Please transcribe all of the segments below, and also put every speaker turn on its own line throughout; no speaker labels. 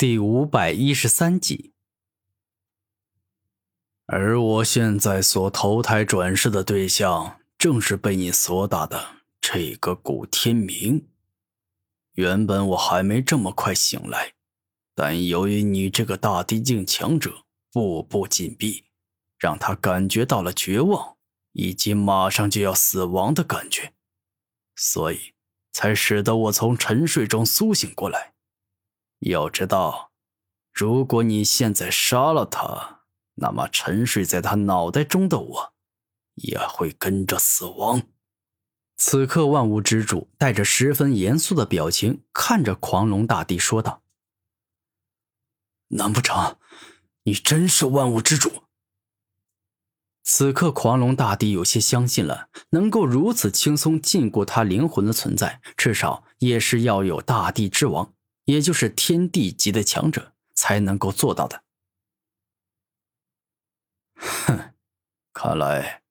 第五百一十三集，
而我现在所投胎转世的对象，正是被你所打的这个古天明。原本我还没这么快醒来，但由于你这个大地境强者步步紧逼，让他感觉到了绝望以及马上就要死亡的感觉，所以才使得我从沉睡中苏醒过来。要知道，如果你现在杀了他，那么沉睡在他脑袋中的我，也会跟着死亡。
此刻，万物之主带着十分严肃的表情看着狂龙大帝说道：“
难不成你真是万物之主？”
此刻，狂龙大帝有些相信了，能够如此轻松禁锢他灵魂的存在，至少也是要有大地之王。也就是天地级的强者才能够做到的。
哼，看来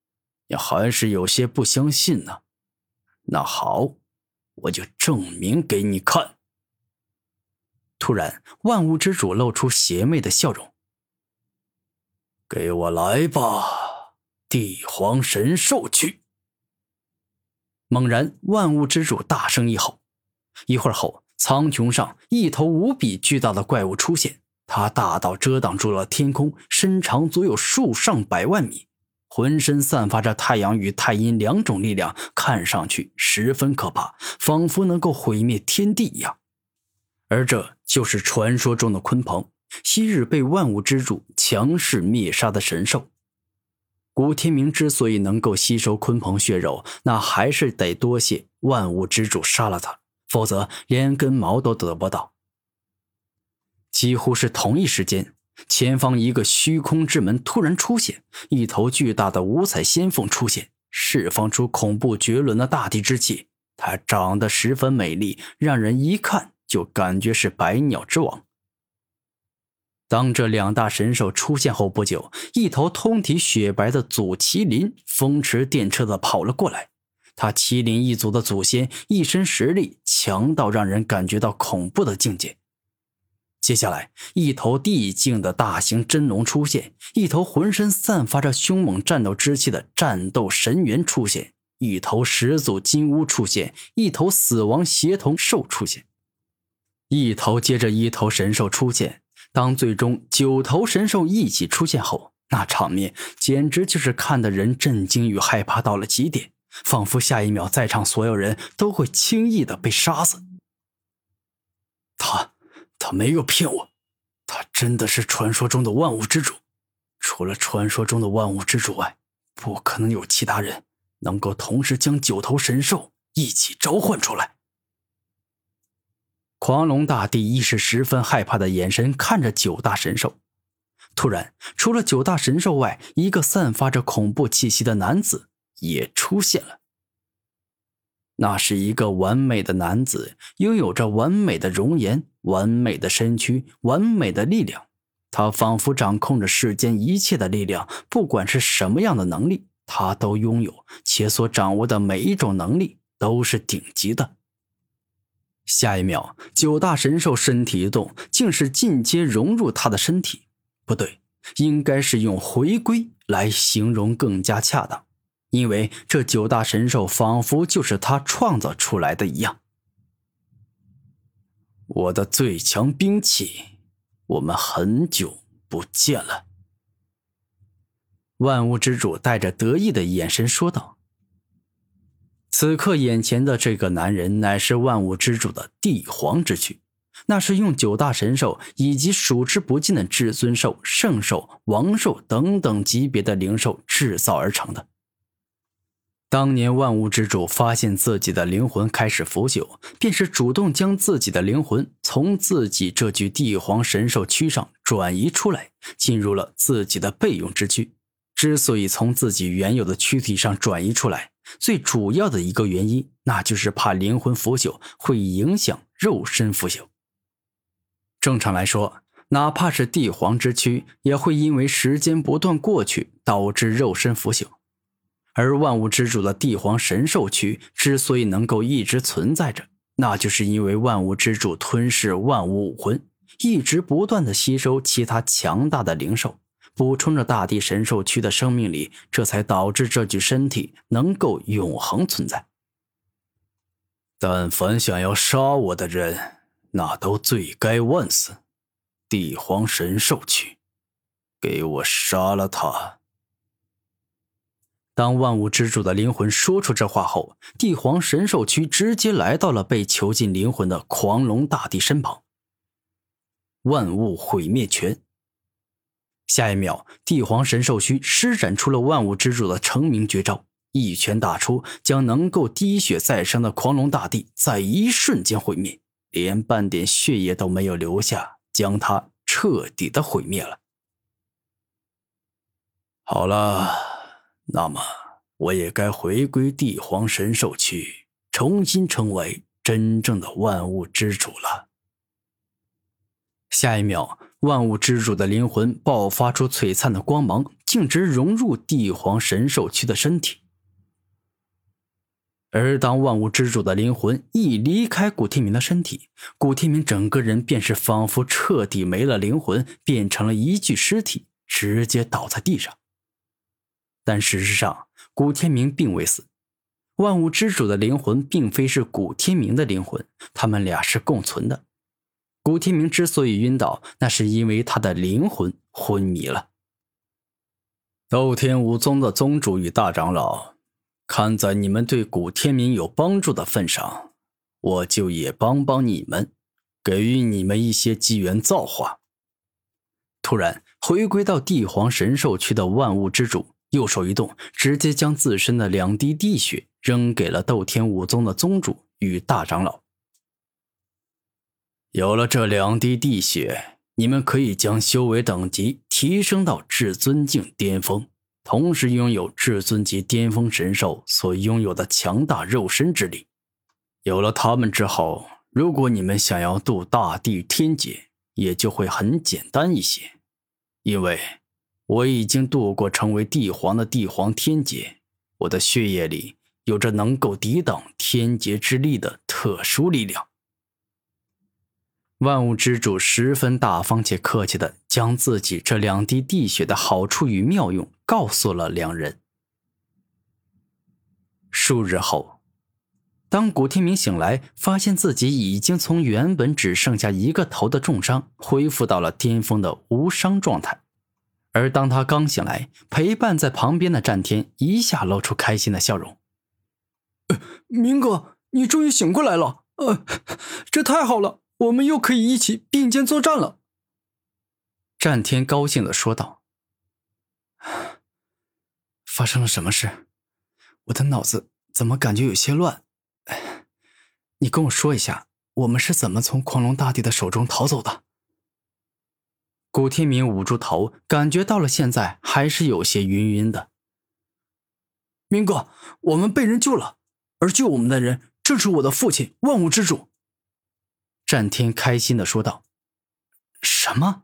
你还是有些不相信呢。那好，我就证明给你看。
突然，万物之主露出邪魅的笑容：“
给我来吧，帝皇神兽去！”
猛然，万物之主大声一吼，一会儿后。苍穹上一头无比巨大的怪物出现，它大到遮挡住了天空，身长足有数上百万米，浑身散发着太阳与太阴两种力量，看上去十分可怕，仿佛能够毁灭天地一样。而这就是传说中的鲲鹏，昔日被万物之主强势灭杀的神兽。古天明之所以能够吸收鲲鹏血肉，那还是得多谢万物之主杀了他。否则，连根毛都得不到。几乎是同一时间，前方一个虚空之门突然出现，一头巨大的五彩仙凤出现，释放出恐怖绝伦的大地之气。它长得十分美丽，让人一看就感觉是百鸟之王。当这两大神兽出现后不久，一头通体雪白的祖麒麟风驰电掣的跑了过来。他麒麟一族的祖先一身实力强到让人感觉到恐怖的境界。接下来，一头地境的大型真龙出现，一头浑身散发着凶猛战斗之气的战斗神猿出现，一头始祖金乌出现，一头死亡协同兽出现，一头接着一头神兽出现。当最终九头神兽一起出现后，那场面简直就是看得人震惊与害怕到了极点。仿佛下一秒，在场所有人都会轻易的被杀死。
他，他没有骗我，他真的是传说中的万物之主。除了传说中的万物之主外，不可能有其他人能够同时将九头神兽一起召唤出来。
狂龙大帝亦是十分害怕的眼神看着九大神兽。突然，除了九大神兽外，一个散发着恐怖气息的男子。也出现了。那是一个完美的男子，拥有着完美的容颜、完美的身躯、完美的力量。他仿佛掌控着世间一切的力量，不管是什么样的能力，他都拥有，且所掌握的每一种能力都是顶级的。下一秒，九大神兽身体一动，竟是进阶融入他的身体。不对，应该是用回归来形容更加恰当。因为这九大神兽仿佛就是他创造出来的一样。
我的最强兵器，我们很久不见了。
万物之主带着得意的眼神说道。此刻眼前的这个男人乃是万物之主的帝皇之躯，那是用九大神兽以及数之不尽的至尊兽、圣兽、王兽等等级别的灵兽制造而成的。当年万物之主发现自己的灵魂开始腐朽，便是主动将自己的灵魂从自己这具帝皇神兽躯上转移出来，进入了自己的备用之躯。之所以从自己原有的躯体上转移出来，最主要的一个原因，那就是怕灵魂腐朽会影响肉身腐朽。正常来说，哪怕是帝皇之躯，也会因为时间不断过去，导致肉身腐朽。而万物之主的帝皇神兽躯之所以能够一直存在着，那就是因为万物之主吞噬万物武魂，一直不断的吸收其他强大的灵兽，补充着大地神兽区的生命力，这才导致这具身体能够永恒存在。
但凡想要杀我的人，那都罪该万死。帝皇神兽区，给我杀了他！
当万物之主的灵魂说出这话后，帝皇神兽区直接来到了被囚禁灵魂的狂龙大帝身旁。万物毁灭拳。下一秒，帝皇神兽区施展出了万物之主的成名绝招，一拳打出，将能够滴血再生的狂龙大帝在一瞬间毁灭。连半点血液都没有留下，将他彻底的毁灭了。
好了，那么我也该回归帝皇神兽区，重新成为真正的万物之主了。
下一秒，万物之主的灵魂爆发出璀璨的光芒，径直融入帝皇神兽区的身体。而当万物之主的灵魂一离开古天明的身体，古天明整个人便是仿佛彻底没了灵魂，变成了一具尸体，直接倒在地上。但事实上，古天明并未死，万物之主的灵魂并非是古天明的灵魂，他们俩是共存的。古天明之所以晕倒，那是因为他的灵魂昏迷了。
斗天武宗的宗主与大长老。看在你们对古天明有帮助的份上，我就也帮帮你们，给予你们一些机缘造化。
突然回归到帝皇神兽区的万物之主，右手一动，直接将自身的两滴地血扔给了斗天武宗的宗主与大长老。
有了这两滴地血，你们可以将修为等级提升到至尊境巅峰。同时拥有至尊级巅峰神兽所拥有的强大肉身之力，有了他们之后，如果你们想要渡大地天劫，也就会很简单一些。因为我已经度过成为帝皇的帝皇天劫，我的血液里有着能够抵挡天劫之力的特殊力量。
万物之主十分大方且客气的将自己这两滴地血的好处与妙用告诉了两人。数日后，当古天明醒来，发现自己已经从原本只剩下一个头的重伤，恢复到了巅峰的无伤状态。而当他刚醒来，陪伴在旁边的战天一下露出开心的笑容：“
明哥，你终于醒过来了！呃，这太好了！”我们又可以一起并肩作战了。
战天高兴的说道：“
发生了什么事？我的脑子怎么感觉有些乱？你跟我说一下，我们是怎么从狂龙大帝的手中逃走的？”
古天明捂住头，感觉到了现在还是有些晕晕的。
明哥，我们被人救了，而救我们的人正是我的父亲万物之主。
战天开心的说道：“
什么？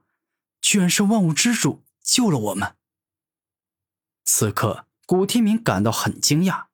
居然是万物之主救了我们！”
此刻，古天明感到很惊讶。